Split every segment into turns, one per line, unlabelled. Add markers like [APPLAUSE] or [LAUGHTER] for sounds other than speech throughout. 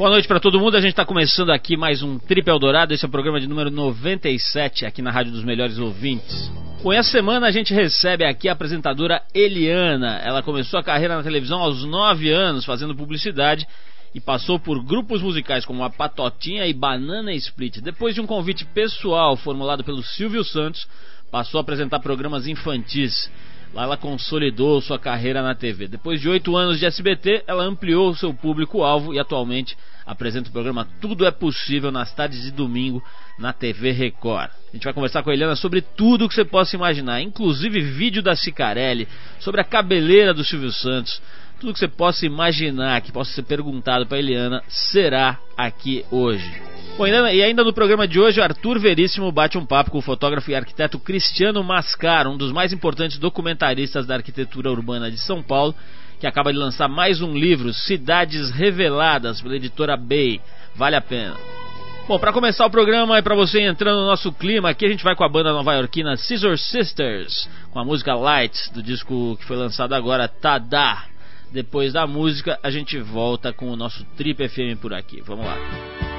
Boa noite para todo mundo. A gente está começando aqui mais um Trip Eldorado. Esse é o programa de número 97 aqui na Rádio dos Melhores Ouvintes. Bom, essa semana a gente recebe aqui a apresentadora Eliana. Ela começou a carreira na televisão aos 9 anos, fazendo publicidade e passou por grupos musicais como a Patotinha e Banana Split. Depois de um convite pessoal formulado pelo Silvio Santos, passou a apresentar programas infantis. Lá ela consolidou sua carreira na TV. Depois de oito anos de SBT, ela ampliou seu público-alvo e atualmente apresenta o programa Tudo é Possível nas tardes de domingo na TV Record. A gente vai conversar com a Eliana sobre tudo que você possa imaginar, inclusive vídeo da Cicarelli, sobre a cabeleira do Silvio Santos, tudo que você possa imaginar que possa ser perguntado para Eliana será aqui hoje. Bom, e ainda no programa de hoje, Arthur Veríssimo bate um papo com o fotógrafo e arquiteto Cristiano Mascar, um dos mais importantes documentaristas da arquitetura urbana de São Paulo, que acaba de lançar mais um livro, Cidades Reveladas, pela editora Bay. Vale a pena. Bom, para começar o programa e para você entrando no nosso clima, aqui a gente vai com a banda nova-iorquina Scissor Sisters, com a música Lights, do disco que foi lançado agora, Tada. Depois da música, a gente volta com o nosso Trip FM por aqui. Vamos lá.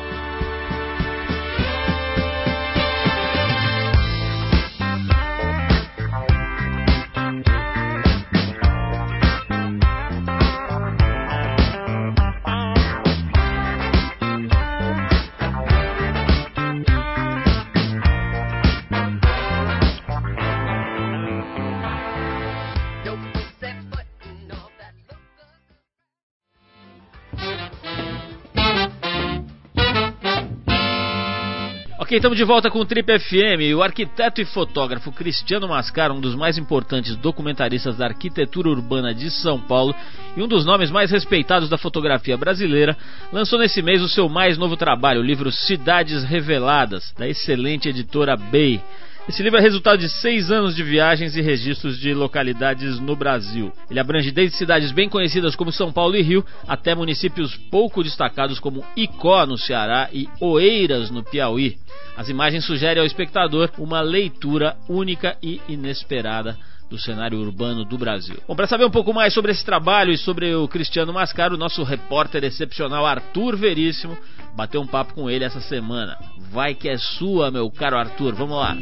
Ok, estamos de volta com o Trip FM. O arquiteto e fotógrafo Cristiano Mascar, um dos mais importantes documentaristas da arquitetura urbana de São Paulo e um dos nomes mais respeitados da fotografia brasileira, lançou nesse mês o seu mais novo trabalho, o livro Cidades Reveladas, da excelente editora Bay. Esse livro é resultado de seis anos de viagens e registros de localidades no Brasil. Ele abrange desde cidades bem conhecidas como São Paulo e Rio, até municípios pouco destacados como Icó, no Ceará, e Oeiras, no Piauí. As imagens sugerem ao espectador uma leitura única e inesperada do cenário urbano do Brasil. Bom, para saber um pouco mais sobre esse trabalho e sobre o Cristiano Mascaro, nosso repórter excepcional Arthur Veríssimo bateu um papo com ele essa semana. Vai que é sua, meu caro Arthur. Vamos lá.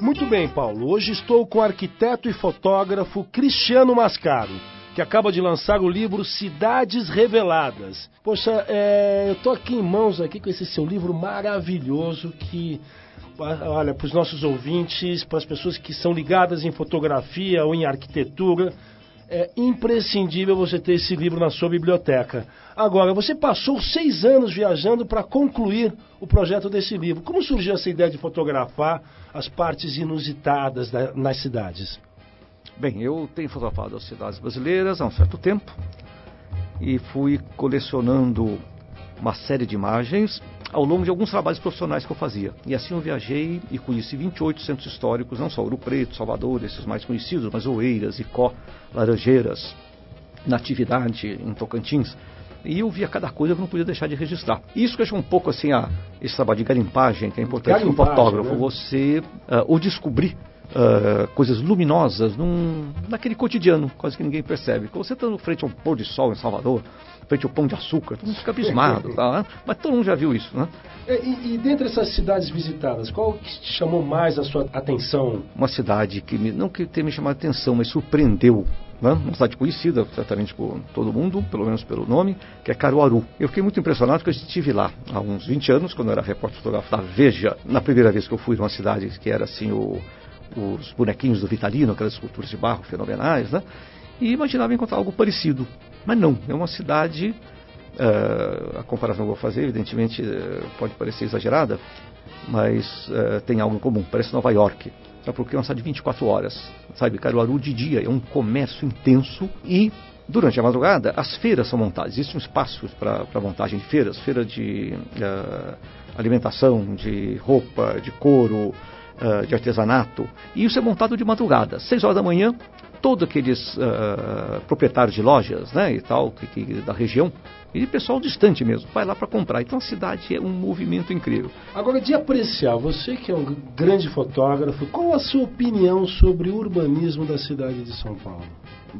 Muito bem, Paulo. Hoje estou com o arquiteto e fotógrafo Cristiano Mascaro que acaba de lançar o livro Cidades Reveladas. Poxa, é, eu estou aqui em mãos aqui com esse seu livro maravilhoso que olha, para os nossos ouvintes, para as pessoas que são ligadas em fotografia ou em arquitetura, é imprescindível você ter esse livro na sua biblioteca. Agora, você passou seis anos viajando para concluir o projeto desse livro. Como surgiu essa ideia de fotografar as partes inusitadas da, nas cidades?
Bem, eu tenho fotografado as cidades brasileiras há um certo tempo e fui colecionando uma série de imagens ao longo de alguns trabalhos profissionais que eu fazia. E assim eu viajei e conheci 28 centros históricos, não só Ouro Preto, Salvador, esses mais conhecidos, mas Oeiras, Icó, Laranjeiras, Natividade, em Tocantins. E eu via cada coisa que eu não podia deixar de registrar. Isso que eu acho um pouco assim, a, esse trabalho de garimpagem, que é importante para um fotógrafo, né? você uh, o descobrir Uh, coisas luminosas num, naquele cotidiano, quase que ninguém percebe. Quando você está frente ao pôr de sol em Salvador, frente ao pão de açúcar, todo mundo fica abismado, [LAUGHS] tá, né? mas todo mundo já viu isso, né?
É, e, e dentre essas cidades visitadas, qual que chamou mais a sua atenção?
Uma cidade que me, não que tenha me chamado a atenção, mas surpreendeu né? uma cidade conhecida certamente por todo mundo, pelo menos pelo nome, que é Caruaru. Eu fiquei muito impressionado porque eu estive lá há uns 20 anos, quando eu era repórter fotográfico da Veja, na primeira vez que eu fui numa cidade que era assim o, os bonequinhos do Vitalino, aquelas esculturas de barro fenomenais, né? E imaginava encontrar algo parecido. Mas não, é uma cidade. Uh, a comparação que eu vou fazer, evidentemente, uh, pode parecer exagerada, mas uh, tem algo em comum. Parece Nova York. Sabe porque é uma cidade de 24 horas. Sabe, Caruaru de dia é um comércio intenso e Durante a madrugada, as feiras são montadas. Existe um espaço para montagem de feiras, feira de uh, alimentação, de roupa, de couro, uh, de artesanato. E isso é montado de madrugada. Seis horas da manhã, todos aqueles uh, proprietários de lojas né, e tal, que, que, da região, e pessoal distante mesmo, vai lá para comprar. Então a cidade é um movimento incrível.
Agora, de apreciar, você que é um grande fotógrafo, qual a sua opinião sobre o urbanismo da cidade de São Paulo?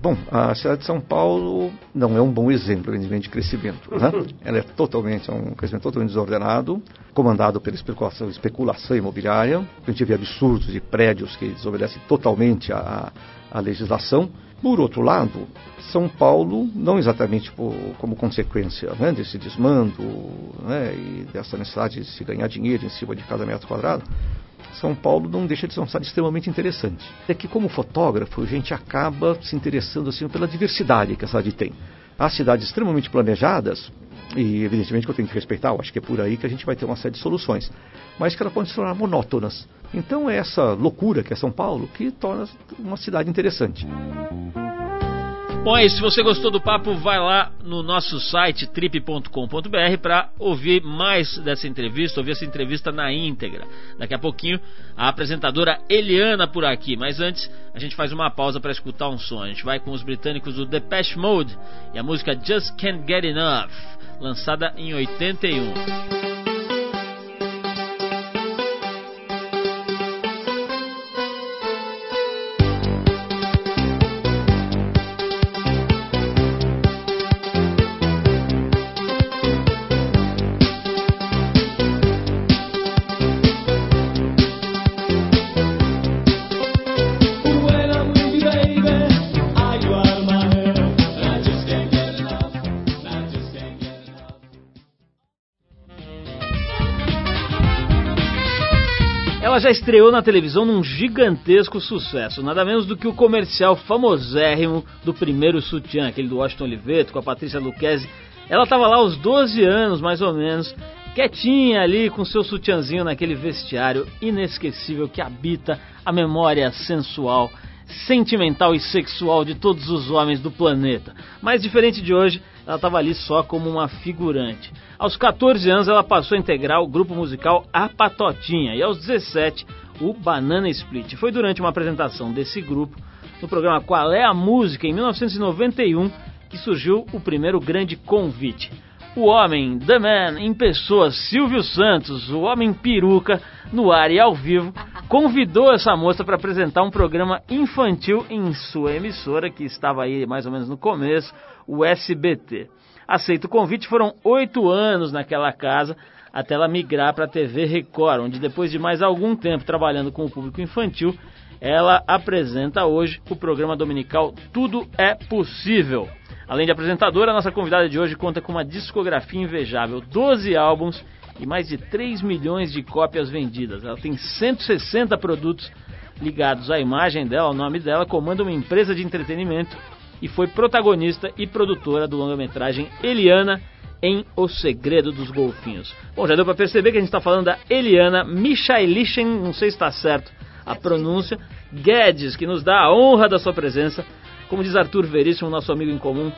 Bom, a cidade de São Paulo não é um bom exemplo, de crescimento. Né? Ela é totalmente, é um crescimento totalmente desordenado, comandado pela especulação, especulação imobiliária. A gente vê absurdos de prédios que desobedecem totalmente à, à legislação. Por outro lado, São Paulo, não exatamente por, como consequência né, desse desmando né, e dessa necessidade de se ganhar dinheiro em cima de cada metro quadrado, São Paulo não deixa de ser uma cidade extremamente interessante. É que, como fotógrafo, a gente acaba se interessando assim, pela diversidade que a cidade tem. Há cidades extremamente planejadas, e evidentemente que eu tenho que respeitar, eu acho que é por aí que a gente vai ter uma série de soluções, mas que elas podem se tornar monótonas. Então é essa loucura que é São Paulo que torna uma cidade interessante.
Bom, é isso. Se você gostou do papo, vai lá no nosso site trip.com.br para ouvir mais dessa entrevista, ouvir essa entrevista na íntegra. Daqui a pouquinho, a apresentadora Eliana por aqui. Mas antes, a gente faz uma pausa para escutar um som. A gente vai com os britânicos do Depeche Mode e a música Just Can't Get Enough, lançada em 81. Já estreou na televisão num gigantesco sucesso, nada menos do que o comercial famosérrimo do primeiro sutiã, aquele do Washington Oliveto com a Patrícia Luquezzi. Ela estava lá aos 12 anos, mais ou menos, quietinha ali com seu sutiãzinho naquele vestiário inesquecível que habita a memória sensual, sentimental e sexual de todos os homens do planeta. Mas diferente de hoje, ela estava ali só como uma figurante. Aos 14 anos, ela passou a integrar o grupo musical A Patotinha e aos 17, o Banana Split. Foi durante uma apresentação desse grupo no programa Qual é a Música, em 1991, que surgiu o primeiro grande convite. O homem, The Man, em pessoa, Silvio Santos, o homem peruca, no ar e ao vivo, convidou essa moça para apresentar um programa infantil em sua emissora, que estava aí mais ou menos no começo, o SBT. Aceito o convite, foram oito anos naquela casa, até ela migrar para a TV Record, onde depois de mais algum tempo trabalhando com o público infantil, ela apresenta hoje o programa dominical Tudo é Possível. Além de apresentadora, a nossa convidada de hoje conta com uma discografia invejável, 12 álbuns e mais de 3 milhões de cópias vendidas. Ela tem 160 produtos ligados à imagem dela, ao nome dela, comanda uma empresa de entretenimento e foi protagonista e produtora do longa-metragem Eliana em O Segredo dos Golfinhos. Bom, já deu para perceber que a gente está falando da Eliana Michailichen, não sei se está certo a pronúncia, Guedes, que nos dá a honra da sua presença como diz Arthur Veríssimo, nosso amigo em comum,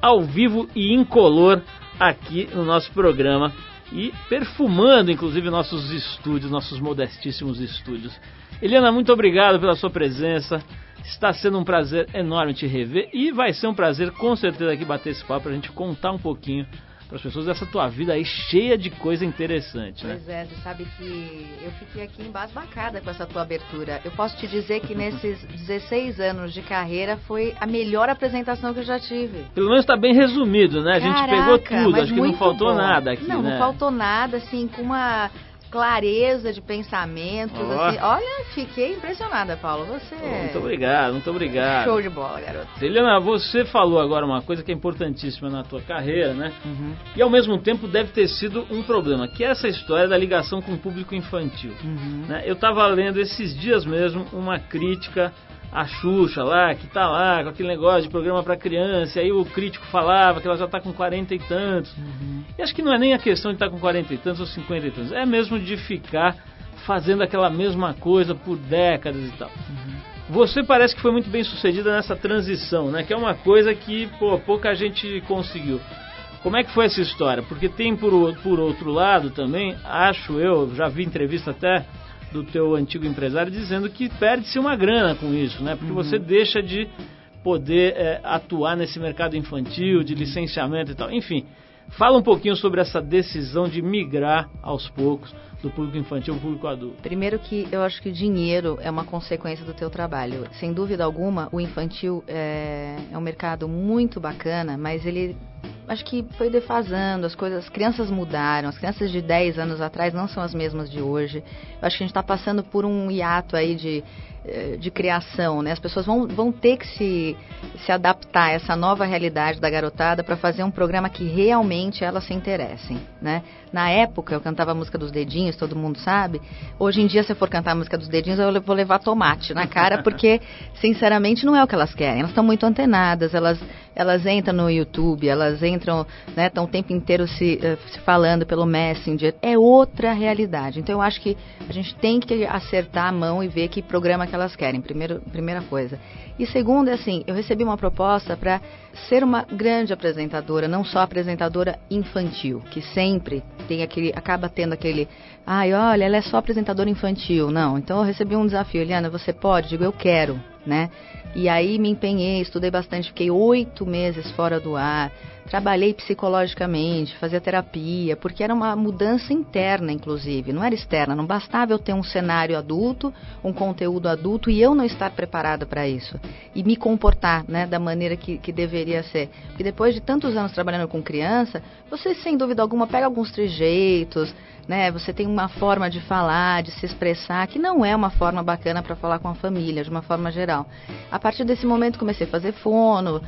ao vivo e incolor aqui no nosso programa e perfumando inclusive nossos estúdios, nossos modestíssimos estúdios. Eliana, muito obrigado pela sua presença. Está sendo um prazer enorme te rever e vai ser um prazer com certeza aqui bater esse papo para a gente contar um pouquinho para as pessoas dessa tua vida aí cheia de coisa interessante,
né? Pois é, você sabe que eu fiquei aqui embasbacada com essa tua abertura. Eu posso te dizer que nesses [LAUGHS] 16 anos de carreira foi a melhor apresentação que eu já tive.
Pelo menos está bem resumido, né? A gente pegou tudo, acho que não faltou
bom.
nada aqui,
não,
né?
Não, faltou nada, assim, com uma clareza de pensamentos. Oh. Assim. Olha, fiquei impressionada, Paulo. Você.
Oh, muito obrigado, muito obrigado.
Show de bola, garoto.
Helena, você falou agora uma coisa que é importantíssima na tua carreira, né? Uhum. E ao mesmo tempo deve ter sido um problema, que é essa história da ligação com o público infantil. Uhum. Né? Eu estava lendo esses dias mesmo uma crítica a Xuxa lá, que tá lá com aquele negócio de programa para criança, e aí o crítico falava que ela já tá com 40 e tantos. Uhum. E acho que não é nem a questão de estar tá com 40 e tantos ou 50 e tantos, é mesmo de ficar fazendo aquela mesma coisa por décadas e tal. Uhum. Você parece que foi muito bem sucedida nessa transição, né? Que é uma coisa que pô, pouca gente conseguiu. Como é que foi essa história? Porque tem por, por outro lado também, acho eu, já vi entrevista até do teu antigo empresário dizendo que perde-se uma grana com isso, né? Porque uhum. você deixa de poder é, atuar nesse mercado infantil, de licenciamento e tal. Enfim, Fala um pouquinho sobre essa decisão de migrar aos poucos do público infantil ao público adulto.
Primeiro que eu acho que dinheiro é uma consequência do teu trabalho. Sem dúvida alguma, o infantil é, é um mercado muito bacana, mas ele acho que foi defasando, as coisas, as crianças mudaram, as crianças de 10 anos atrás não são as mesmas de hoje. Eu acho que a gente está passando por um hiato aí de eh, de criação, né? As pessoas vão, vão ter que se, se adaptar a essa nova realidade da garotada para fazer um programa que realmente elas se interessem, né? Na época eu cantava a música dos dedinhos, todo mundo sabe. Hoje em dia se eu for cantar a música dos dedinhos eu vou levar tomate na cara [LAUGHS] porque sinceramente não é o que elas querem. Elas estão muito antenadas, elas elas entram no YouTube, elas entram, né, estão o tempo inteiro se, uh, se falando pelo Messenger. É outra realidade. Então eu acho que a gente tem que acertar a mão e ver que programa que elas querem, primeiro, primeira coisa. E segundo, é assim, eu recebi uma proposta para ser uma grande apresentadora, não só apresentadora infantil, que sempre tem aquele, acaba tendo aquele, ai, olha, ela é só apresentadora infantil. Não, então eu recebi um desafio, Eliana, você pode? Digo, eu quero, né? E aí me empenhei, estudei bastante, fiquei oito meses fora do ar, trabalhei psicologicamente, fazia terapia, porque era uma mudança interna, inclusive, não era externa. Não bastava eu ter um cenário adulto, um conteúdo adulto e eu não estar preparada para isso e me comportar, né, da maneira que, que deveria ser. Porque depois de tantos anos trabalhando com criança, você sem dúvida alguma pega alguns trejeitos, né? Você tem uma forma de falar, de se expressar, que não é uma forma bacana para falar com a família, de uma forma geral. A partir desse momento comecei a fazer fono, uh,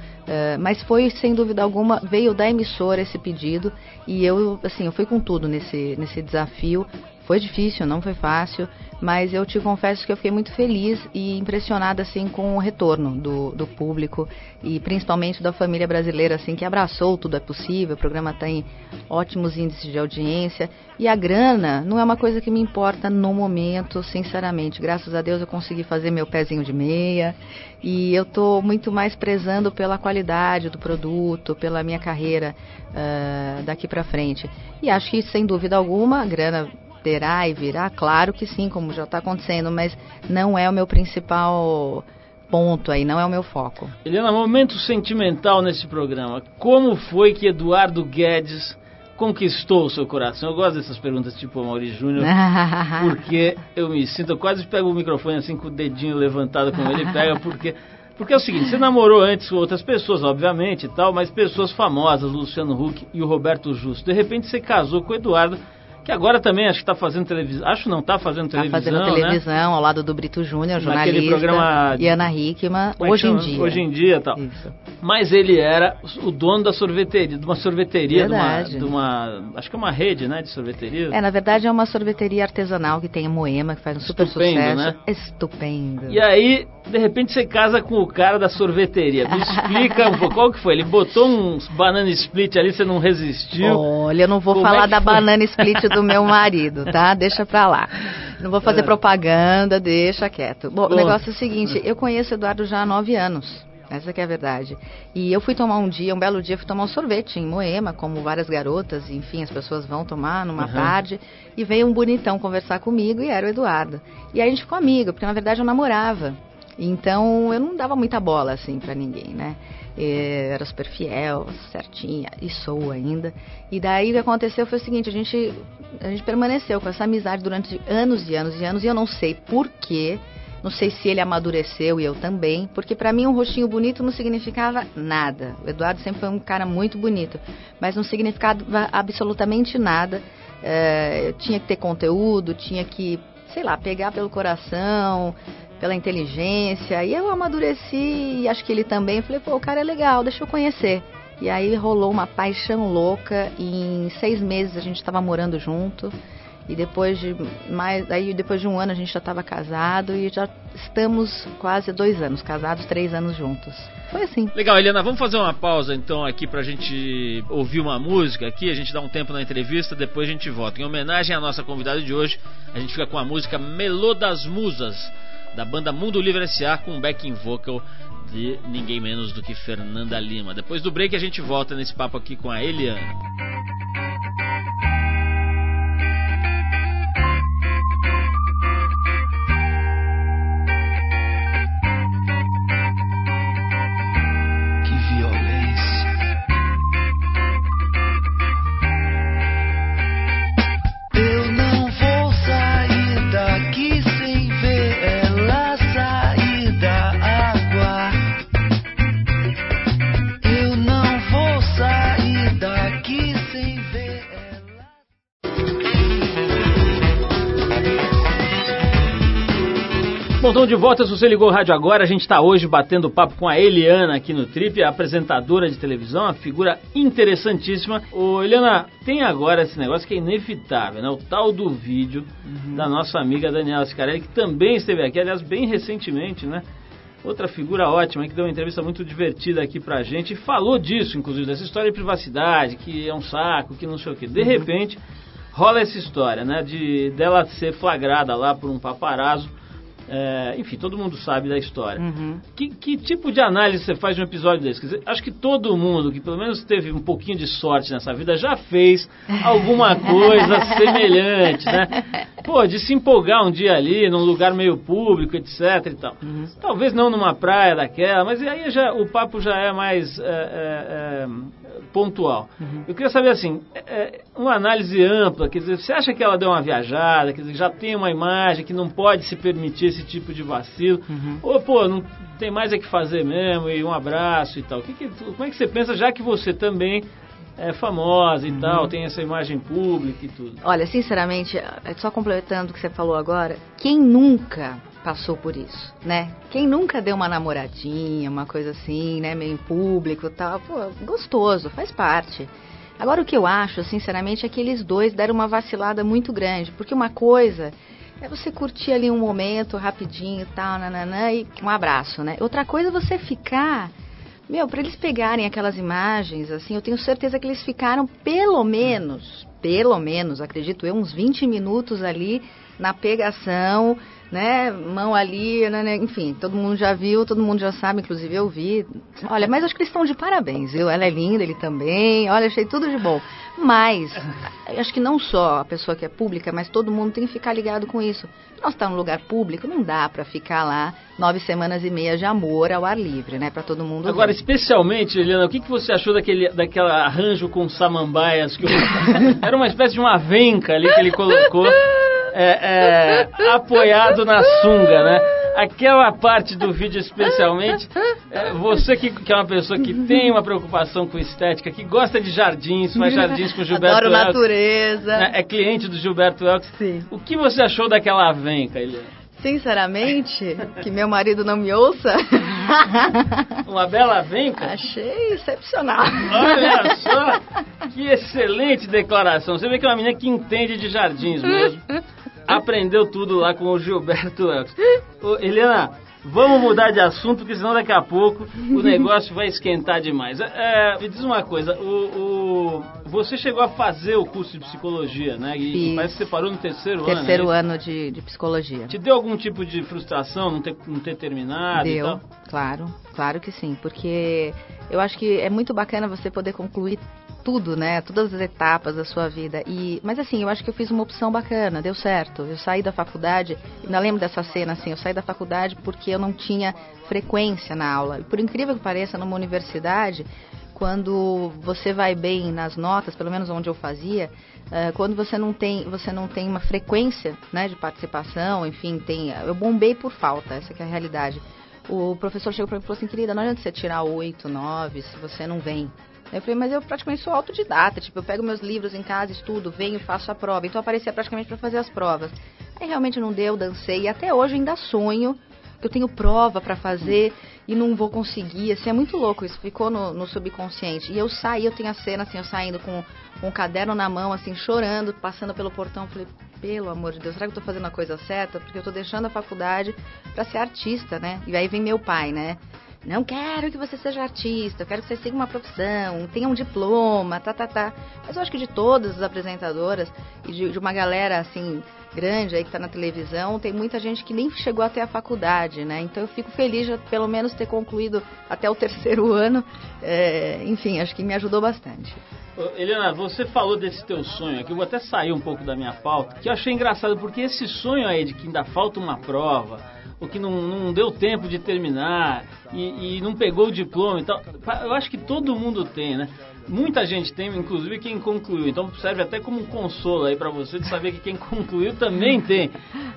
mas foi sem dúvida alguma veio da emissora esse pedido e eu assim eu fui com tudo nesse nesse desafio. Foi difícil, não foi fácil, mas eu te confesso que eu fiquei muito feliz e impressionada assim com o retorno do, do público e principalmente da família brasileira assim que abraçou tudo é possível. O programa tem ótimos índices de audiência e a grana não é uma coisa que me importa no momento, sinceramente. Graças a Deus eu consegui fazer meu pezinho de meia e eu estou muito mais prezando pela qualidade do produto, pela minha carreira uh, daqui para frente. E acho que sem dúvida alguma a grana terá e virá? Claro que sim, como já está acontecendo, mas não é o meu principal ponto aí, não é o meu foco.
Helena, momento sentimental nesse programa. Como foi que Eduardo Guedes conquistou o seu coração? Eu gosto dessas perguntas tipo Maurício Júnior, [LAUGHS] porque eu me sinto, eu quase pego o microfone assim com o dedinho levantado como ele pega, porque porque é o seguinte, você namorou antes com outras pessoas, obviamente, e tal, mas pessoas famosas, Luciano Huck e o Roberto Justo. De repente você casou com o Eduardo, que agora também acho que está fazendo televisão. Acho não, está fazendo televisão. Está fazendo
televisão
né?
ao lado do Brito Júnior, jornalista. Naquele programa. E Ana Hickman, é hoje em dia.
Hoje em dia tal. Isso. Mas ele era o dono da sorveteria, de uma sorveteria, de uma, de uma, Acho que é uma rede, né? De sorveteria.
É, na verdade é uma sorveteria artesanal que tem em Moema, que faz um super Estupendo, sucesso. Né? Estupendo.
E aí, de repente, você casa com o cara da sorveteria. Me explica um pouco qual que foi. Ele botou uns banana split ali, você não resistiu.
Olha, eu não vou Como falar é da foi? banana split do meu marido, tá? Deixa pra lá. Não vou fazer é. propaganda, deixa quieto. Bom, o negócio é o seguinte, eu conheço o Eduardo já há nove anos. Essa que é a verdade. E eu fui tomar um dia, um belo dia, fui tomar um sorvete em Moema, como várias garotas, enfim, as pessoas vão tomar numa uhum. tarde. E veio um bonitão conversar comigo e era o Eduardo. E aí a gente ficou amigo, porque na verdade eu namorava. Então eu não dava muita bola assim para ninguém, né? Era super fiel, certinha, e sou ainda. E daí o que aconteceu foi o seguinte, a gente, a gente permaneceu com essa amizade durante anos e anos e anos, e eu não sei porquê, não sei se ele amadureceu e eu também, porque para mim um rostinho bonito não significava nada. O Eduardo sempre foi um cara muito bonito, mas não significava absolutamente nada. É, tinha que ter conteúdo, tinha que, sei lá, pegar pelo coração, pela inteligência. E eu amadureci e acho que ele também. Falei, pô, o cara é legal, deixa eu conhecer. E aí rolou uma paixão louca. Em seis meses a gente estava morando junto. E depois de mais, aí depois de um ano a gente já estava casado e já estamos quase dois anos casados, três anos juntos. Foi assim.
Legal, Helena, vamos fazer uma pausa então aqui pra gente ouvir uma música aqui, a gente dá um tempo na entrevista, depois a gente volta. Em homenagem à nossa convidada de hoje, a gente fica com a música Melô das Musas da banda Mundo Livre S.A. com backing vocal de ninguém menos do que Fernanda Lima. Depois do break a gente volta nesse papo aqui com a Eliana. Então de volta, se você ligou o rádio agora, a gente está hoje batendo papo com a Eliana aqui no Trip, apresentadora de televisão, uma figura interessantíssima. Ô, Eliana, tem agora esse negócio que é inevitável, né? O tal do vídeo uhum. da nossa amiga Daniela Scarelli, que também esteve aqui, aliás, bem recentemente, né? Outra figura ótima que deu uma entrevista muito divertida aqui pra gente e falou disso, inclusive, dessa história de privacidade, que é um saco, que não sei o quê. De uhum. repente, rola essa história, né? De dela ser flagrada lá por um paparazzo é, enfim, todo mundo sabe da história. Uhum. Que, que, tipo de análise você faz de um episódio desse? Dizer, acho que todo mundo que pelo menos teve um pouquinho de sorte nessa vida já fez [LAUGHS] alguma coisa semelhante, né? [LAUGHS] Pô, de se empolgar um dia ali, num lugar meio público, etc e tal. Uhum. Talvez não numa praia daquela, mas aí já, o papo já é mais... É, é, é pontual. Uhum. Eu queria saber assim, é, é, uma análise ampla, quer dizer, você acha que ela deu uma viajada, quer dizer, já tem uma imagem que não pode se permitir esse tipo de vacilo, uhum. ou pô, não tem mais é que fazer mesmo, e um abraço e tal. Que que, como é que você pensa, já que você também é famosa e uhum. tal, tem essa imagem pública e tudo?
Olha, sinceramente, só complementando o que você falou agora, quem nunca passou por isso, né? Quem nunca deu uma namoradinha, uma coisa assim, né, meio em público e tal, pô, gostoso, faz parte. Agora o que eu acho, sinceramente, é que eles dois deram uma vacilada muito grande, porque uma coisa é você curtir ali um momento rapidinho e tal, nananã, e um abraço, né? Outra coisa é você ficar meu, para eles pegarem aquelas imagens, assim, eu tenho certeza que eles ficaram pelo menos, pelo menos, acredito eu, uns 20 minutos ali na pegação, né? Mão ali, né, né? enfim, todo mundo já viu, todo mundo já sabe, inclusive eu vi. Olha, mas acho que eles estão de parabéns, viu? Ela é linda, ele também. Olha, achei tudo de bom. Mas, acho que não só a pessoa que é pública, mas todo mundo tem que ficar ligado com isso. Nós estamos tá num lugar público, não dá para ficar lá nove semanas e meia de amor ao ar livre, né? Para todo mundo.
Agora, ver. especialmente, Eliana, o que, que você achou daquele, daquele arranjo com samambaias? Que eu... [LAUGHS] Era uma espécie de uma venca ali que ele colocou é, é, apoiado na sunga, né? Aquela parte do vídeo especialmente, é, você que, que, é uma pessoa que tem uma preocupação com estética, que gosta de jardins, faz jardins com o Gilberto
Adoro Elks, natureza.
Né, é cliente do Gilberto Elks. Sim. O que você achou daquela avenca, Eliane?
Sinceramente, que meu marido não me ouça. [LAUGHS]
Uma bela venca?
Achei excepcional.
Olha só, [LAUGHS] que excelente declaração. Você vê que é uma menina que entende de jardins mesmo aprendeu tudo lá com o Gilberto Elks. Ô, Helena, vamos mudar de assunto, porque senão daqui a pouco o [LAUGHS] negócio vai esquentar demais. É, me diz uma coisa, o, o, você chegou a fazer o curso de psicologia, né? E
Isso.
parece que você parou no terceiro,
terceiro
ano.
Terceiro é ano de, de psicologia.
Te deu algum tipo de frustração não ter, não ter terminado?
Deu, claro, claro que sim, porque eu acho que é muito bacana você poder concluir tudo, né? Todas as etapas da sua vida. E, mas assim, eu acho que eu fiz uma opção bacana, deu certo. Eu saí da faculdade, ainda lembro dessa cena assim, eu saí da faculdade porque eu não tinha frequência na aula. E por incrível que pareça, numa universidade, quando você vai bem nas notas, pelo menos onde eu fazia, uh, quando você não tem, você não tem uma frequência, né, de participação, enfim, tem, eu bombei por falta, essa é a realidadade. O professor chegou para mim e falou assim, querida, não adianta você tirar oito, nove, se você não vem. Eu falei, mas eu praticamente sou autodidata, tipo, eu pego meus livros em casa, estudo, venho, faço a prova. Então aparecia praticamente para fazer as provas. Aí realmente não deu, dancei, e até hoje ainda sonho eu tenho prova para fazer e não vou conseguir. Assim, é muito louco, isso ficou no, no, subconsciente. E eu saí, eu tenho a cena assim, eu saindo com, com um caderno na mão, assim, chorando, passando pelo portão. Falei, pelo amor de Deus, será que eu tô fazendo a coisa certa? Porque eu tô deixando a faculdade para ser artista, né? E aí vem meu pai, né? Não quero que você seja artista, eu quero que você siga uma profissão, tenha um diploma, tá, tá, tá. Mas eu acho que de todas as apresentadoras e de, de uma galera assim grande aí que está na televisão, tem muita gente que nem chegou até a faculdade, né? Então eu fico feliz de pelo menos ter concluído até o terceiro [LAUGHS] ano. É, enfim, acho que me ajudou bastante.
Helena, você falou desse teu sonho aqui, eu vou até sair um pouco da minha pauta, que eu achei engraçado, porque esse sonho aí de que ainda falta uma prova, ou que não, não deu tempo de terminar e, e, não pegou o diploma e tal. Eu acho que todo mundo tem, né? Muita gente tem, inclusive quem concluiu. Então serve até como um consolo aí para você de saber que quem [LAUGHS] concluiu também tem.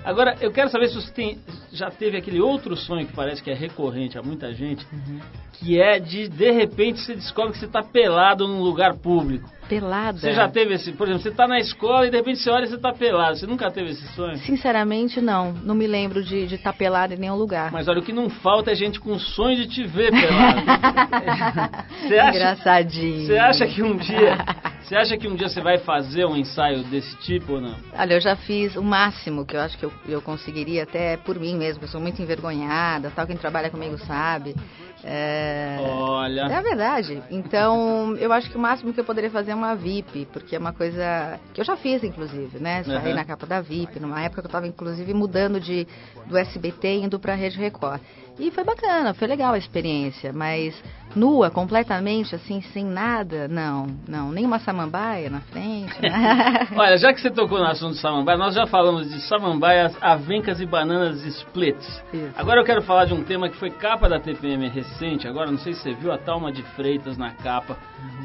Agora, eu quero saber se você tem, já teve aquele outro sonho que parece que é recorrente a muita gente, uhum. que é de de repente você descobre que você está pelado num lugar público.
Pelada?
Você já teve esse, por exemplo, você está na escola e de repente você olha e você está pelado. Você nunca teve esse sonho?
Sinceramente, não. Não me lembro de estar tá pelado em nenhum lugar.
Mas olha, o que não falta é gente com sonho de te ver pelado. [LAUGHS]
você acha, Engraçadinho.
Você acha que um dia [LAUGHS] você acha que um dia você vai fazer um ensaio desse tipo ou não?
Olha, eu já fiz o máximo que eu acho que eu, eu conseguiria, até por mim mesmo. Eu sou muito envergonhada, tal. Quem trabalha comigo sabe.
É... Olha.
É a verdade. Então, eu acho que o máximo que eu poderia fazer é uma VIP, porque é uma coisa que eu já fiz, inclusive, né? Saí uhum. na capa da VIP, numa época que eu estava, inclusive, mudando de, do SBT indo para a Rede Record. E foi bacana, foi legal a experiência, mas nua, completamente, assim, sem nada, não, não, nem uma samambaia na frente. Né? [LAUGHS]
Olha, já que você tocou no assunto de samambaia, nós já falamos de samambaias, avencas e bananas splits. Isso. Agora eu quero falar de um tema que foi capa da TPM recente, agora não sei se você viu a Talma de Freitas na capa,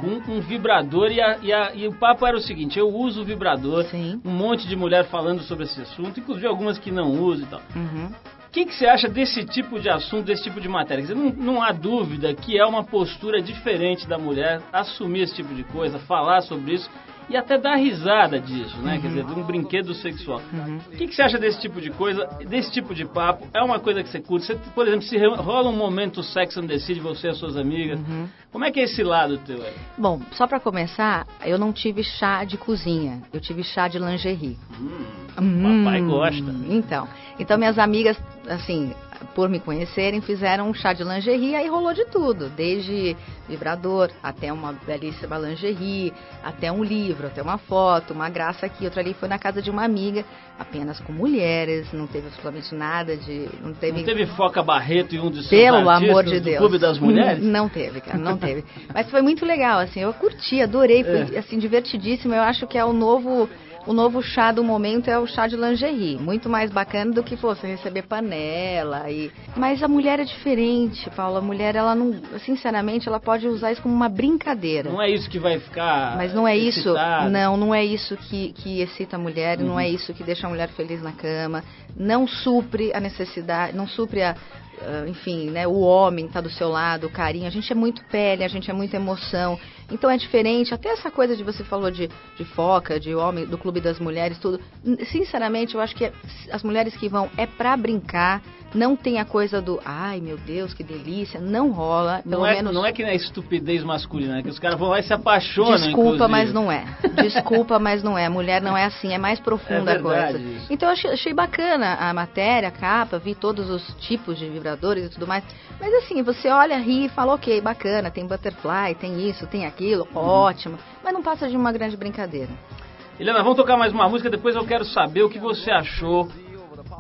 uhum. com um vibrador e, a, e, a, e, o papo era o seguinte, eu uso o vibrador, Sim. um monte de mulher falando sobre esse assunto, inclusive algumas que não usam e tal. Uhum. O que, que, você acha desse tipo de assunto, desse tipo de matéria? Dizer, não, não, há dúvida que é uma postura diferente da mulher assumir esse tipo de coisa, falar sobre isso e até dar risada disso, né? Uhum. Quer dizer, de um brinquedo sexual. Uhum. O que, que, você acha desse tipo de coisa, desse tipo de papo? É uma coisa que você curte? Você, por exemplo, se rola um momento Sex and the City, você e as suas amigas, uhum. como é que é esse lado teu aí?
Bom, só para começar, eu não tive chá de cozinha, eu tive chá de lingerie.
Hum, papai gosta.
Então, então minhas amigas, assim, por me conhecerem, fizeram um chá de lingerie, aí rolou de tudo, desde vibrador até uma belíssima lingerie, até um livro, até uma foto, uma graça aqui, outra ali foi na casa de uma amiga, apenas com mulheres, não teve absolutamente nada de,
não teve Não teve Foca Barreto e um dos
Pelo amor de Deus.
Clube das Mulheres?
Não teve, cara, não teve. Mas foi muito legal, assim, eu curti, adorei, foi é. assim divertidíssimo, eu acho que é o novo o novo chá do momento é o chá de lingerie. Muito mais bacana do que pô, você receber panela. E... Mas a mulher é diferente, Paula. A mulher, ela não. Sinceramente, ela pode usar isso como uma brincadeira.
Não é isso que vai ficar.
Mas não é excitada. isso. Não, não é isso que, que excita a mulher, uhum. não é isso que deixa a mulher feliz na cama. Não supre a necessidade, não supre a, enfim, né, o homem está do seu lado, o carinho. A gente é muito pele, a gente é muita emoção. Então é diferente. Até essa coisa de você falou de, de foca, de homem, do clube das mulheres, tudo. Sinceramente, eu acho que é, as mulheres que vão é para brincar não tem a coisa do, ai meu Deus, que delícia, não rola. Pelo
não, é,
menos...
não é que é estupidez masculina, é que os caras vão lá e se apaixonam.
Desculpa,
inclusive.
mas não é. Desculpa, mas não é. Mulher não é assim, é mais profunda
é
a coisa.
Isso.
Então eu achei, achei, bacana a matéria, a capa, vi todos os tipos de vibradores e tudo mais. Mas assim, você olha, ri e fala, ok, bacana, tem butterfly, tem isso, tem aquilo, uhum. ótimo. Mas não passa de uma grande brincadeira.
Helena, vamos tocar mais uma música, depois eu quero saber o que você achou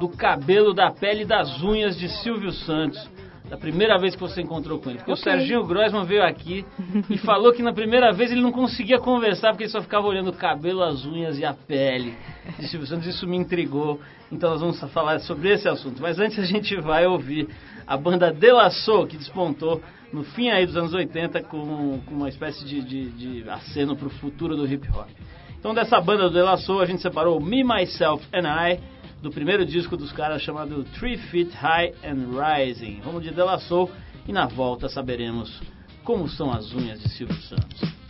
do cabelo, da pele e das unhas de Silvio Santos. Da primeira vez que você encontrou com ele. Porque okay. o Serginho Grossman veio aqui e falou que na primeira vez ele não conseguia conversar porque ele só ficava olhando o cabelo, as unhas e a pele de Silvio Santos. Isso me intrigou. Então nós vamos falar sobre esse assunto. Mas antes a gente vai ouvir a banda Delasso, que despontou no fim aí dos anos 80 com, com uma espécie de, de, de aceno para o futuro do hip hop. Então dessa banda do Delasso a gente separou Me, Myself and I do primeiro disco dos caras chamado Three Feet High and Rising. Vamos de Soul e na volta saberemos como são as unhas de Silvio Santos.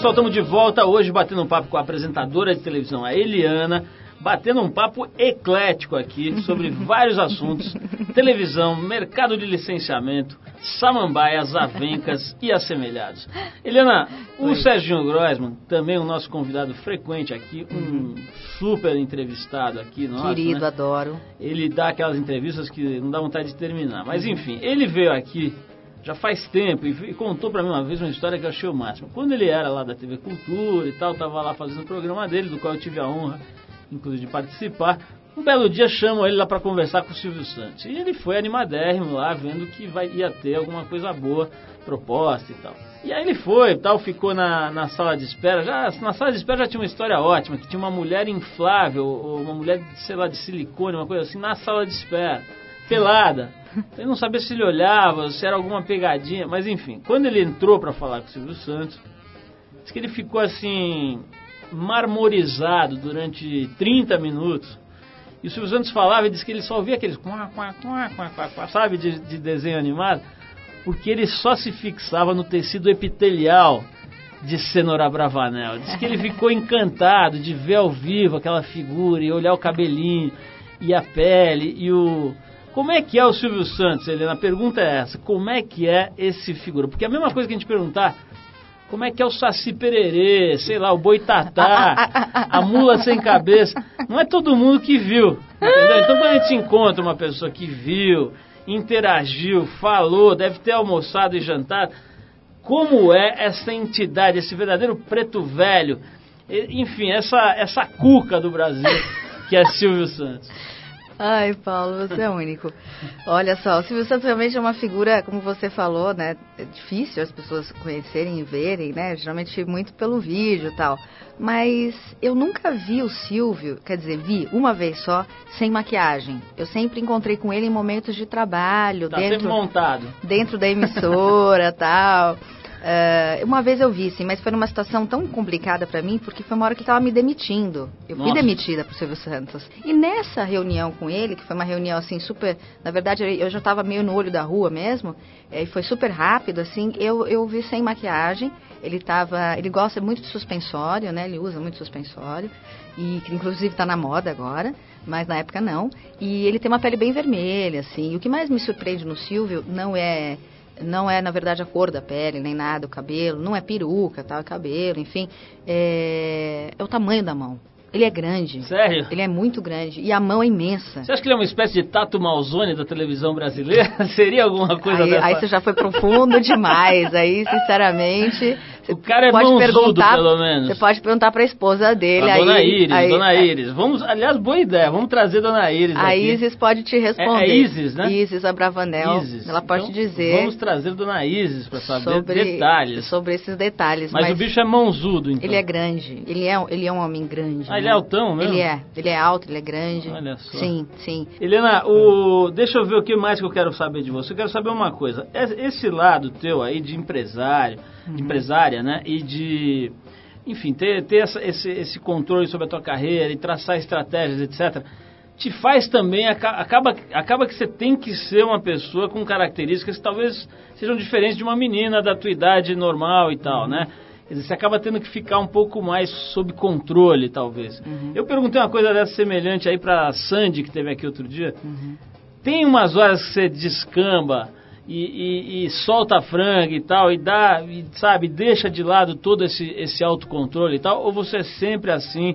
Pessoal, estamos de volta hoje batendo um papo com a apresentadora de televisão, a Eliana. batendo um papo eclético aqui sobre [LAUGHS] vários assuntos: televisão, mercado de licenciamento, samambaias, avencas e assemelhados. Helena, o Serginho Groisman, também o nosso convidado frequente aqui, um super entrevistado aqui, nosso,
Querido,
né?
adoro.
Ele dá aquelas entrevistas que não dá vontade de terminar. Mas enfim, ele veio aqui já faz tempo e, contou para mim uma vez uma história que eu achei o máximo. Quando ele era lá da TV Cultura e tal, tava lá fazendo o programa dele, do qual eu tive a honra, inclusive, de participar. Um belo dia chamam ele lá para conversar com o Silvio Santos. E ele foi animadérrimo lá, vendo que vai, ia ter alguma coisa boa proposta e tal. E aí ele foi tal, ficou na, na sala de espera. Já, na sala de espera já tinha uma história ótima, que tinha uma mulher inflável, ou uma mulher, sei lá, de silicone, uma coisa assim, na sala de espera, pelada. Ele não sabia se ele olhava, se era alguma pegadinha, mas enfim, quando ele entrou para falar com o Silvio Santos, disse que ele ficou assim, marmorizado durante 30 minutos. E o Silvio Santos falava e disse que ele só ouvia aqueles quá, quá, quá, quá, quá, quá, sabe, de, de desenho animado, porque ele só se fixava no tecido epitelial de Cenoura Bravanel. Diz que ele ficou encantado de ver ao vivo aquela figura e olhar o cabelinho e a pele e o como é que é o Silvio Santos, Helena? A pergunta é essa: como é que é esse figura? Porque é a mesma coisa que a gente perguntar como é que é o Saci Pererê, sei lá, o Boitatá, a mula sem cabeça. Não é todo mundo que viu, entendeu? Então quando a gente encontra uma pessoa que viu, interagiu, falou, deve ter almoçado e jantado, como é essa entidade, esse verdadeiro preto velho, enfim, essa, essa cuca do Brasil, que é Silvio Santos.
Ai, Paulo, você é único. Olha só, o Silvio Santos realmente é uma figura, como você falou, né? É difícil as pessoas conhecerem e verem, né? Geralmente muito pelo vídeo e tal. Mas eu nunca vi o Silvio, quer dizer, vi uma vez só, sem maquiagem. Eu sempre encontrei com ele em momentos de trabalho,
tá
dentro,
sempre montado.
dentro da emissora [LAUGHS] tal. Uh, uma vez eu vi, sim, mas foi numa situação tão complicada para mim, porque foi uma hora que ele estava me demitindo. Eu Nossa. fui demitida pro Silvio Santos. E nessa reunião com ele, que foi uma reunião assim super. Na verdade, eu já estava meio no olho da rua mesmo, e foi super rápido, assim. Eu, eu vi sem maquiagem. Ele tava. Ele gosta muito de suspensório, né? Ele usa muito suspensório. E que inclusive está na moda agora, mas na época não. E ele tem uma pele bem vermelha, assim. E o que mais me surpreende no Silvio não é não é na verdade a cor da pele nem nada, o cabelo, não é peruca, tal, é cabelo, enfim, é, é o tamanho da mão. Ele é grande.
Sério?
Ele é muito grande. E a mão é imensa.
Você acha que ele é uma espécie de Tato Malzone da televisão brasileira? [LAUGHS] Seria alguma coisa
aí,
dessa?
Aí você já foi profundo demais. Aí, sinceramente...
O cara é pode perguntar, pelo menos.
Você pode perguntar para a esposa dele. A
aí,
dona
Iris,
aí,
Dona é. Iris. Vamos, aliás, boa ideia. Vamos trazer Dona Iris
A
aqui.
Isis pode te responder.
É, é Isis, né?
Isis Abravanel. Isis. Ela pode
então,
dizer...
Vamos trazer Dona Isis para saber
sobre,
detalhes.
Sobre esses detalhes.
Mas,
mas,
o bicho é mãozudo, então.
Ele é grande. Ele é, ele é um homem grande.
Ah,
né?
ele é altão mesmo?
Ele é. Ele é alto, ele é grande.
Olha só.
Sim, sim.
Helena, o... deixa eu ver o que mais que eu quero saber de você. Eu quero saber uma coisa. Esse lado teu aí de empresário,
Uhum.
de empresária, né? E de enfim, ter, ter essa, esse, esse controle sobre a tua carreira e traçar estratégias, etc., te faz também, acaba, acaba que você tem que ser uma pessoa com características que talvez sejam diferentes de uma menina da tua idade normal e tal, né? Quer dizer, você acaba tendo que ficar um pouco mais sob controle, talvez.
Uhum.
Eu perguntei uma coisa dessa semelhante aí pra Sandy, que teve aqui outro dia.
Uhum.
Tem umas horas que você descamba e, e, e, solta a franga e tal, e dá, e, sabe, deixa de lado todo esse, esse autocontrole e tal, ou você é sempre assim,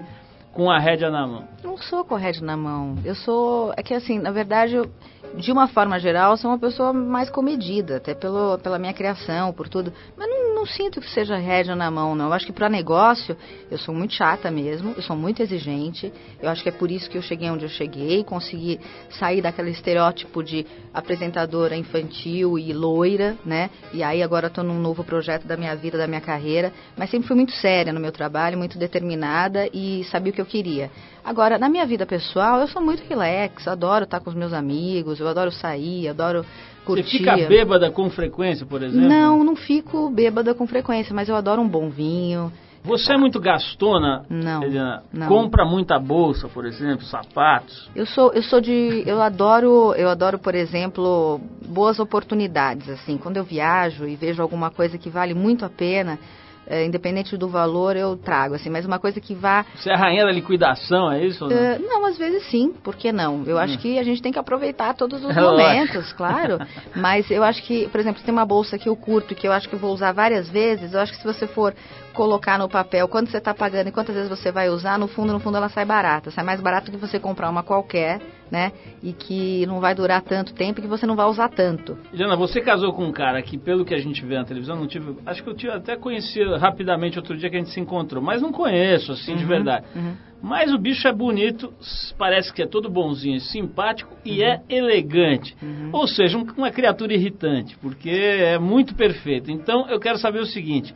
com a rédea na mão?
Não sou com a rédea na mão. Eu sou. É que assim, na verdade, eu, de uma forma geral, sou uma pessoa mais comedida, até pelo, pela minha criação, por tudo. Mas não, não sinto que seja rédea na mão, não. Eu acho que para negócio, eu sou muito chata mesmo, eu sou muito exigente. Eu acho que é por isso que eu cheguei onde eu cheguei, consegui sair daquele estereótipo de apresentadora infantil e loira, né? E aí agora estou num novo projeto da minha vida, da minha carreira. Mas sempre fui muito séria no meu trabalho, muito determinada e sabia o que eu queria. Agora, na minha vida pessoal, eu sou muito relax, adoro estar com os meus amigos, eu adoro sair, adoro
Você fica bêbada com frequência, por exemplo?
Não, não fico bêbada com frequência, mas eu adoro um bom vinho.
Você é muito gastona?
Não,
Eliana?
não.
Compra muita bolsa, por exemplo, sapatos?
Eu sou, eu sou de, eu adoro, eu adoro, por exemplo, boas oportunidades assim. Quando eu viajo e vejo alguma coisa que vale muito a pena, é, independente do valor, eu trago, assim, mas uma coisa que vá...
Você é a rainha da liquidação, é isso? Não?
Uh, não? às vezes sim, por que não? Eu hum. acho que a gente tem que aproveitar todos os [LAUGHS] é momentos, claro, mas eu acho que, por exemplo, tem uma bolsa que eu curto, que eu acho que eu vou usar várias vezes, eu acho que se você for colocar no papel quanto você está pagando e quantas vezes você vai usar, no fundo, no fundo ela sai barata, sai mais barato que você comprar uma qualquer, né? E que não vai durar tanto tempo e que você não vai usar tanto.
Jana, você casou com um cara que, pelo que a gente vê na televisão, não tive. Acho que eu tive, até conheci rapidamente outro dia que a gente se encontrou, mas não conheço, assim, uhum, de verdade. Uhum. Mas o bicho é bonito, parece que é todo bonzinho, simpático uhum. e é elegante. Uhum. Ou seja, um, uma criatura irritante, porque é muito perfeito. Então eu quero saber o seguinte: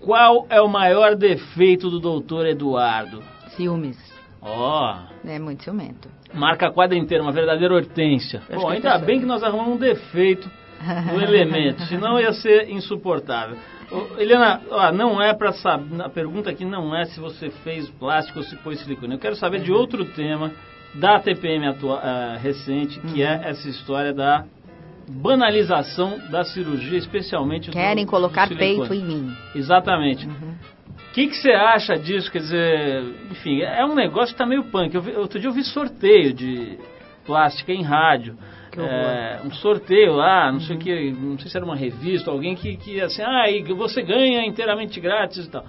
qual é o maior defeito do doutor Eduardo?
Ciúmes.
Ó.
Oh. É muito ciumento.
Marca a quadra inteira, uma verdadeira hortência. Bom, ainda bem que nós arrumamos um defeito no elemento, [LAUGHS] senão ia ser insuportável. Ô, Eliana, ó, não é para saber, a pergunta aqui não é se você fez plástico ou se pôs silicone. Eu quero saber de outro tema da TPM atua, uh, recente, que é uhum. é essa história da banalização da cirurgia, especialmente
Querem
do,
colocar
do
peito em mim.
Exatamente. Uhum. Que, que você acha disso? Quer dizer, enfim, é um negócio que está meio punk. Eu vi, outro dia eu vi sorteio de plástica em rádio. É, um sorteio lá, não uhum. sei o que, não sei se era uma revista, alguém que, que assim, ah, e você ganha inteiramente grátis e tal.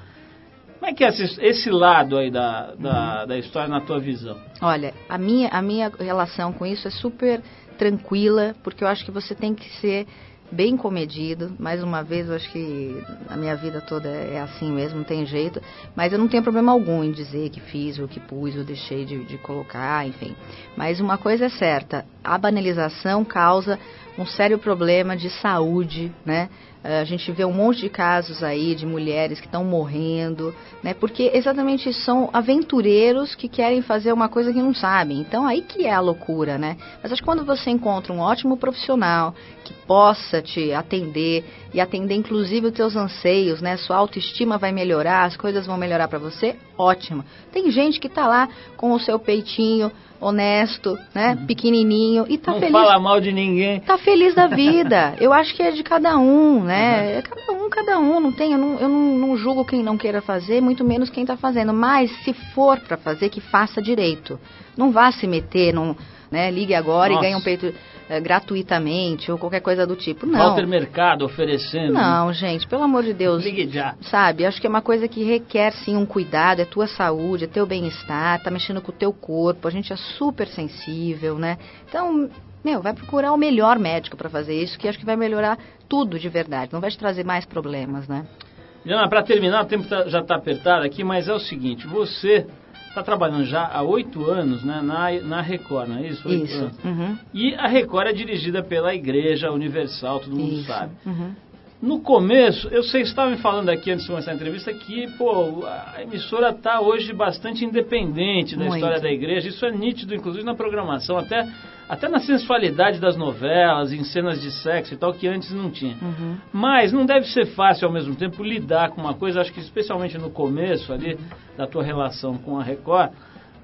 Como é que é esse, esse lado aí da, da, uhum. da, história na tua visão?
Olha, a minha, a minha relação com isso é super tranquila, porque eu acho que você tem que ser bem comedido. Mais uma vez, eu acho que a minha vida toda é assim mesmo, não tem jeito. Mas eu não tenho problema algum em dizer que fiz, ou que pus, ou deixei de, de colocar, enfim. Mas uma coisa é certa: a banalização causa um sério problema de saúde, né? A gente vê um monte de casos aí de mulheres que estão morrendo, né? Porque exatamente são aventureiros que querem fazer uma coisa que não sabem. Então aí que é a loucura, né? Mas acho que quando você encontra um ótimo profissional que possa te atender e atender inclusive os teus anseios, né? Sua autoestima vai melhorar, as coisas vão melhorar para você, ótimo. Tem gente que está lá com o seu peitinho honesto, né? Uhum. Pequenininho e tá
não
feliz.
Não fala mal de ninguém.
Tá feliz da [LAUGHS] vida. Eu acho que é de cada um, né? Uhum. É cada um, cada um. Não tem, eu, não, eu não, não julgo quem não queira fazer, muito menos quem tá fazendo. Mas se for para fazer, que faça direito. Não vá se meter num, né? Ligue agora Nossa. e ganhe um peito é, gratuitamente ou qualquer coisa do tipo. Não.
Walter Mercado oferecendo.
Não, gente, pelo amor de Deus.
Ligue já.
Sabe, acho que é uma coisa que requer sim um cuidado, é tua saúde, é teu bem-estar, tá mexendo com o teu corpo, a gente é super sensível, né? Então, meu, vai procurar o melhor médico para fazer isso, que acho que vai melhorar tudo de verdade, não vai te trazer mais problemas, né?
Jana, para terminar, o tempo tá, já está apertado aqui, mas é o seguinte, você está trabalhando já há oito anos né, na, na Record, não é isso? Oito
isso. Uhum.
E a Record é dirigida pela Igreja Universal, todo mundo
isso.
sabe.
Uhum.
No começo, eu sei, você estava me falando aqui antes de começar a entrevista que, pô, a emissora está hoje bastante independente da
Muito.
história da igreja. Isso é nítido, inclusive, na programação, até, até na sensualidade das novelas, em cenas de sexo e tal, que antes não tinha.
Uhum.
Mas não deve ser fácil, ao mesmo tempo, lidar com uma coisa, acho que especialmente no começo ali, uhum. da tua relação com a Record,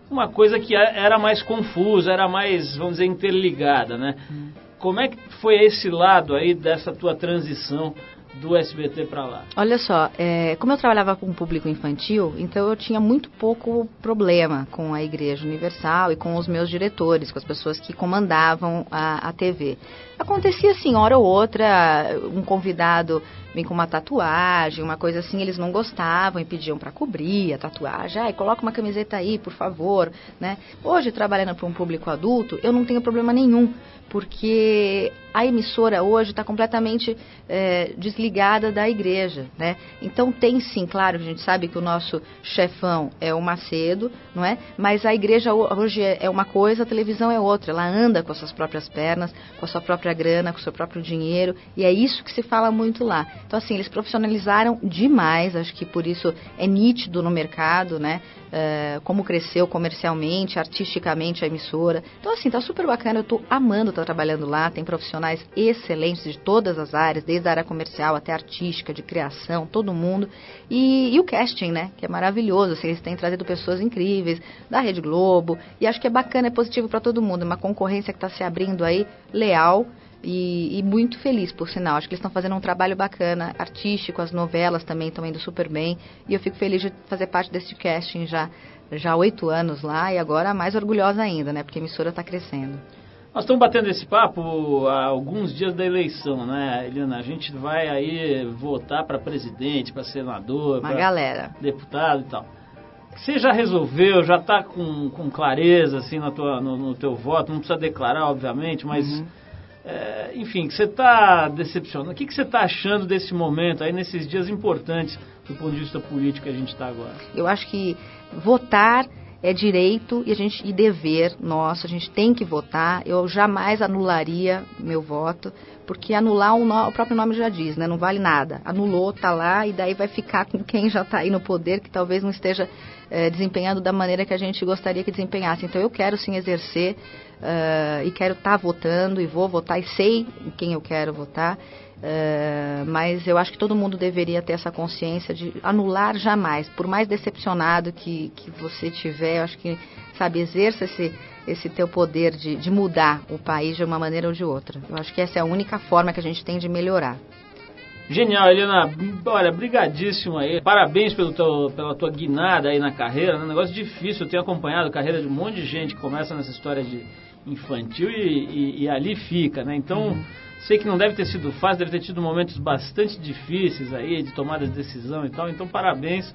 uma coisa que era mais confusa, era mais, vamos dizer, interligada, né?
Uhum.
Como é que foi esse lado aí dessa tua transição do SBT para lá?
Olha só, é, como eu trabalhava com público infantil, então eu tinha muito pouco problema com a Igreja Universal e com os meus diretores, com as pessoas que comandavam a, a TV. Acontecia assim, hora ou outra, um convidado vem com uma tatuagem, uma coisa assim, eles não gostavam e pediam para cobrir a tatuagem. Ai, coloca uma camiseta aí, por favor, né? Hoje, trabalhando para um público adulto, eu não tenho problema nenhum porque a emissora hoje está completamente é, desligada da igreja, né? Então tem sim, claro, a gente sabe que o nosso chefão é o Macedo, não é? Mas a igreja hoje é, é uma coisa, a televisão é outra. Ela anda com as suas próprias pernas, com a sua própria grana, com o seu próprio dinheiro, e é isso que se fala muito lá. Então assim, eles profissionalizaram demais, acho que por isso é nítido no mercado, né? É, como cresceu comercialmente, artisticamente a emissora. Então assim, tá super bacana, eu tô amando estar trabalhando lá, tem profissionais excelentes de todas as áreas, desde a área comercial até artística, de criação, todo mundo. E, e o casting, né? Que é maravilhoso. Assim, eles têm trazido pessoas incríveis da Rede Globo. E acho que é bacana, é positivo para todo mundo. Uma concorrência que está se abrindo aí, leal. E, e, muito feliz, por sinal. Acho que eles estão fazendo um trabalho bacana, artístico, as novelas também estão indo super bem. E eu fico feliz de fazer parte desse casting já já oito anos lá e agora mais orgulhosa ainda, né? Porque a emissora está crescendo.
Nós estamos batendo esse papo há alguns dias da eleição, né, Eliana? A gente vai aí votar para presidente, para senador,
para
deputado e tal. Você já resolveu, já está com, com clareza assim na tua, no, no, teu voto, não precisa declarar, obviamente, mas uhum. é, enfim, você está decepcionado. O que, que você está achando desse momento aí, nesses dias importantes do ponto de vista político que a gente está agora?
Eu acho que votar é direito e a gente e dever nosso, a gente tem que votar. Eu jamais anularia meu voto, porque anular o, no, o próprio nome já diz, né? Não vale nada. Anulou, tá lá e daí vai ficar com quem já está aí no poder, que talvez não esteja é, desempenhando da maneira que a gente gostaria que desempenhasse. Então eu quero sim exercer uh, e quero estar tá votando e vou votar e sei em quem eu quero votar. Uh, mas eu acho que todo mundo deveria ter essa consciência de anular jamais, por mais decepcionado que, que você tiver, eu acho que, sabe, exerça esse, esse teu poder de, de mudar o país de uma maneira ou de outra. Eu acho que essa é a única forma que a gente tem de melhorar.
Genial, Helena. Olha, brigadíssimo aí. Parabéns pelo teu, pela tua guinada aí na carreira. É um negócio difícil. Eu tenho acompanhado a carreira de um monte de gente que começa nessa história de infantil e, e, e ali fica, né? Então, uhum. sei que não deve ter sido fácil, deve ter tido momentos bastante difíceis aí, de tomada de decisão e tal. Então, parabéns.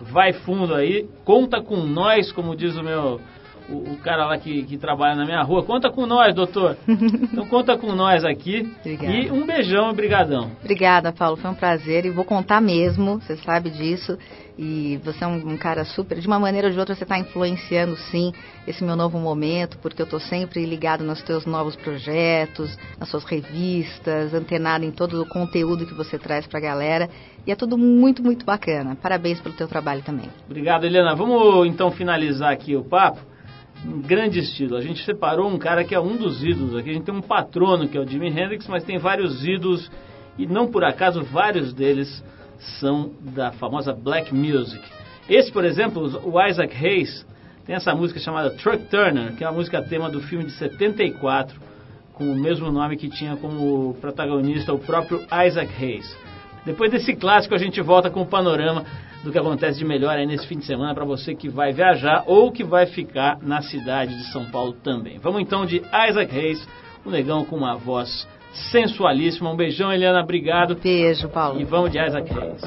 Vai fundo aí. Conta com nós, como diz o meu o, o, cara lá que, que trabalha na minha rua. Conta com nós, doutor. [LAUGHS] Então conta com nós aqui. Obrigada. E um beijão e brigadão.
Obrigada, Paulo. Foi um prazer e vou contar mesmo, você sabe disso. E você é um, um cara super. De uma maneira ou de outra, você está influenciando sim esse meu novo momento, porque eu estou sempre ligado nos teus novos projetos, nas suas revistas, antenado em todo o conteúdo que você traz para a galera. E é tudo muito, muito bacana. Parabéns pelo teu trabalho também.
Obrigado, Helena. Vamos então finalizar aqui o papo um grande estilo. A gente separou um cara que é um dos ídolos aqui. A gente tem um patrono que é o Jimi Hendrix, mas tem vários ídolos e não por acaso vários deles são da famosa black music. Esse, por exemplo, o Isaac Hayes, tem essa música chamada Truck Turner, que é uma música tema do filme de 74, com o mesmo nome que tinha como protagonista o próprio Isaac Hayes. Depois desse clássico, a gente volta com o panorama do que acontece de melhor aí nesse fim de semana para você que vai viajar ou que vai ficar na cidade de São Paulo também. Vamos então de Isaac Reis, o negão com uma voz sensualíssima. Um beijão, Eliana, obrigado.
Beijo, Paulo.
E vamos de Isaac Reis.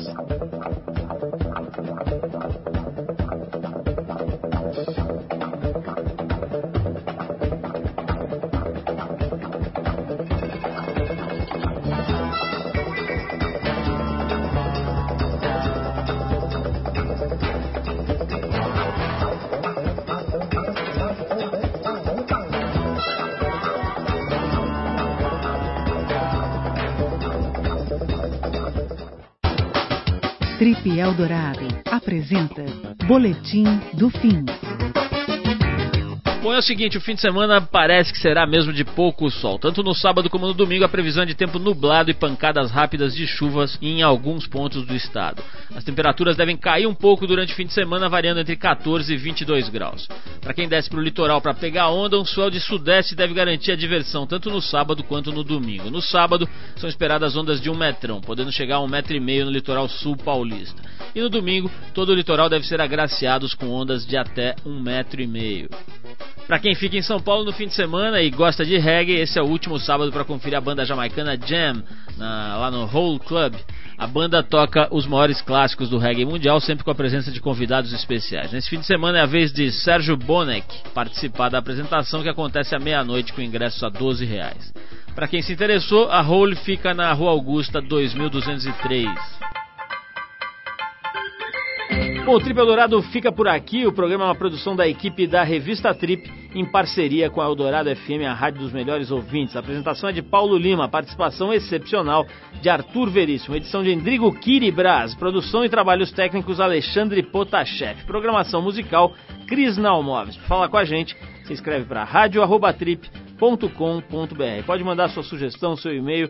Trip Eldorado apresenta Boletim do Fim.
Bom, é o seguinte, o fim de semana parece que será mesmo de pouco sol. Tanto no sábado como no domingo, a previsão é de tempo nublado e pancadas rápidas de chuvas em alguns pontos do estado. As temperaturas devem cair um pouco durante o fim de semana, variando entre 14 e 22 graus. Para quem desce para o litoral para pegar onda, um swell de sudeste deve garantir a diversão tanto no sábado quanto no domingo. No sábado, são esperadas ondas de um metrão, podendo chegar a um metro e meio no litoral sul paulista. E no domingo, todo o litoral deve ser agraciado com ondas de até um metro e meio. Para quem fica em São Paulo no fim de semana e gosta de reggae, esse é o último sábado para conferir a banda jamaicana Jam na, lá no Whole Club. A banda toca os maiores clássicos do reggae mundial, sempre com a presença de convidados especiais. Nesse fim de semana é a vez de Sérgio Bonek participar da apresentação que acontece à meia-noite com ingressos a 12 reais. Para quem se interessou, a Hole fica na Rua Augusta 2203. Bom, o Trip Eldorado fica por aqui. O programa é uma produção da equipe da revista Trip, em parceria com a Eldorado FM, a rádio dos melhores ouvintes. A apresentação é de Paulo Lima, participação excepcional de Arthur Veríssimo, edição de Endrigo Kiribras, produção e trabalhos técnicos Alexandre Potashev, programação musical Cris Nalmoves. Fala com a gente, se inscreve para rádio.trip.com.br. Pode mandar sua sugestão, seu e-mail